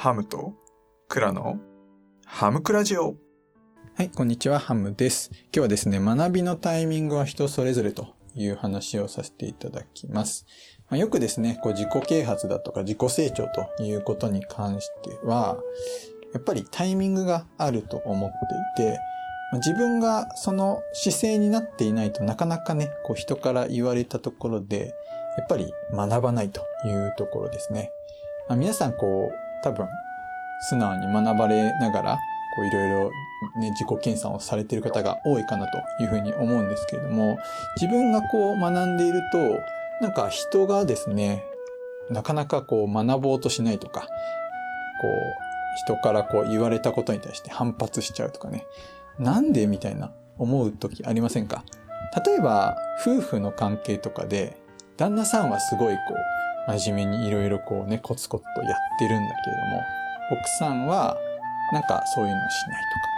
ハムとクラのハムクラジオ。はい、こんにちは、ハムです。今日はですね、学びのタイミングは人それぞれという話をさせていただきます。まあ、よくですね、こう自己啓発だとか自己成長ということに関しては、やっぱりタイミングがあると思っていて、自分がその姿勢になっていないとなかなかね、こう人から言われたところで、やっぱり学ばないというところですね。まあ、皆さんこう、多分、素直に学ばれながら、こういろいろね、自己検査をされている方が多いかなというふうに思うんですけれども、自分がこう学んでいると、なんか人がですね、なかなかこう学ぼうとしないとか、こう、人からこう言われたことに対して反発しちゃうとかね。なんでみたいな思う時ありませんか？例えば、夫婦の関係とかで、旦那さんはすごいこう、真面目にいろいろこうね、コツコツとやってるんだけれども、奥さんは、なんかそういうのをしないとか。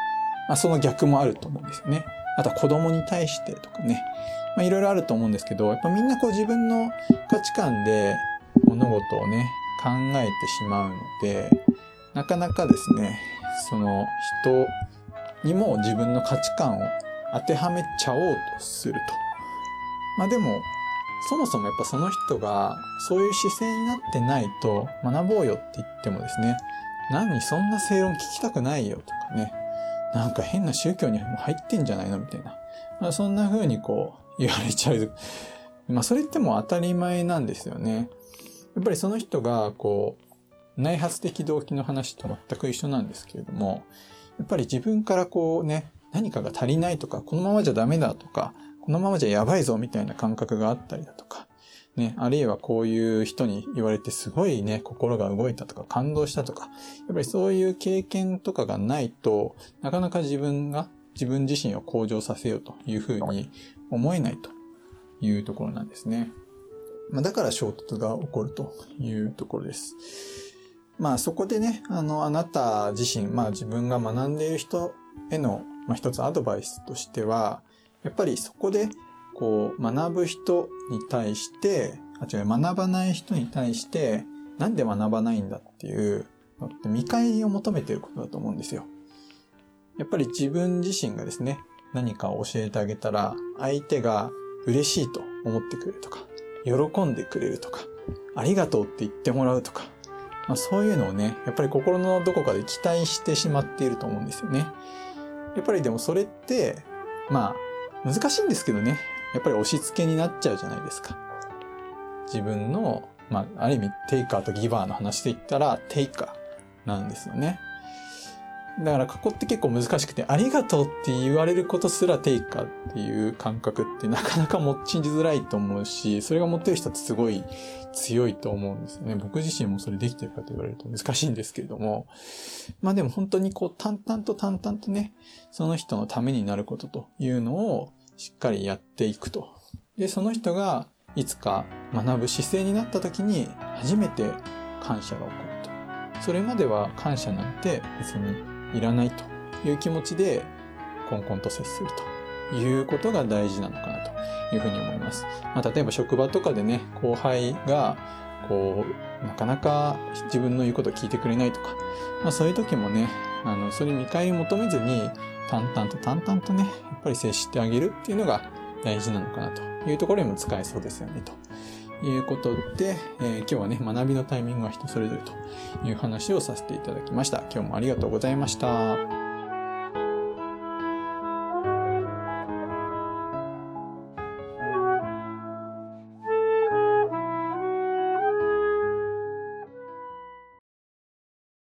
まあその逆もあると思うんですよね。あとは子供に対してとかね。まあいろいろあると思うんですけど、やっぱみんなこう自分の価値観で物事をね、考えてしまうので、なかなかですね、その人にも自分の価値観を当てはめちゃおうとすると。まあでも、そもそもやっぱその人がそういう姿勢になってないと学ぼうよって言ってもですね、何そんな正論聞きたくないよとかね、なんか変な宗教に入ってんじゃないのみたいな。まあ、そんな風にこう言われちゃう。まあそれってもう当たり前なんですよね。やっぱりその人がこう内発的動機の話と全く一緒なんですけれども、やっぱり自分からこうね、何かが足りないとか、このままじゃダメだとか、このままじゃやばいぞみたいな感覚があったりだとか、ね、あるいはこういう人に言われてすごいね、心が動いたとか感動したとか、やっぱりそういう経験とかがないとなかなか自分が自分自身を向上させようというふうに思えないというところなんですね。まあ、だから衝突が起こるというところです。まあそこでね、あの、あなた自身、まあ自分が学んでいる人への、まあ一つアドバイスとしては、やっぱりそこで、こう、学ぶ人に対して、あ、違う、学ばない人に対して、なんで学ばないんだっていう見返りを求めていることだと思うんですよ。やっぱり自分自身がですね、何かを教えてあげたら、相手が嬉しいと思ってくれるとか、喜んでくれるとか、ありがとうって言ってもらうとか、まあ、そういうのをね、やっぱり心のどこかで期待してしまっていると思うんですよね。やっぱりでもそれって、まあ、難しいんですけどね、やっぱり押し付けになっちゃうじゃないですか。自分の、まあ、ある意味、テイカーとギバーの話で言ったら、テイカーなんですよね。だからここって結構難しくて、ありがとうって言われることすらテイカーっていう感覚ってなかなか持ちづらいと思うし、それが持ってる人ってすごい強いと思うんですよね。僕自身もそれできてるかと言われると難しいんですけれども。まあでも本当にこう淡々と淡々とね、その人のためになることというのをしっかりやっていくと。で、その人がいつか学ぶ姿勢になった時に初めて感謝が起こると。それまでは感謝なんて別にいらないという気持ちで、コンコンと接すると。いうことが大事なのかなというふうに思います。まあ、例えば職場とかでね、後輩が、こう、なかなか自分の言うことを聞いてくれないとか、まあそういう時もね、あの、それ見返り求めずに、淡々と淡々とね、やっぱり接してあげるっていうのが大事なのかなというところにも使えそうですよね、と。いうことで、えー、今日はね、学びのタイミングは人それぞれという話をさせていただきました。今日もありがとうございました。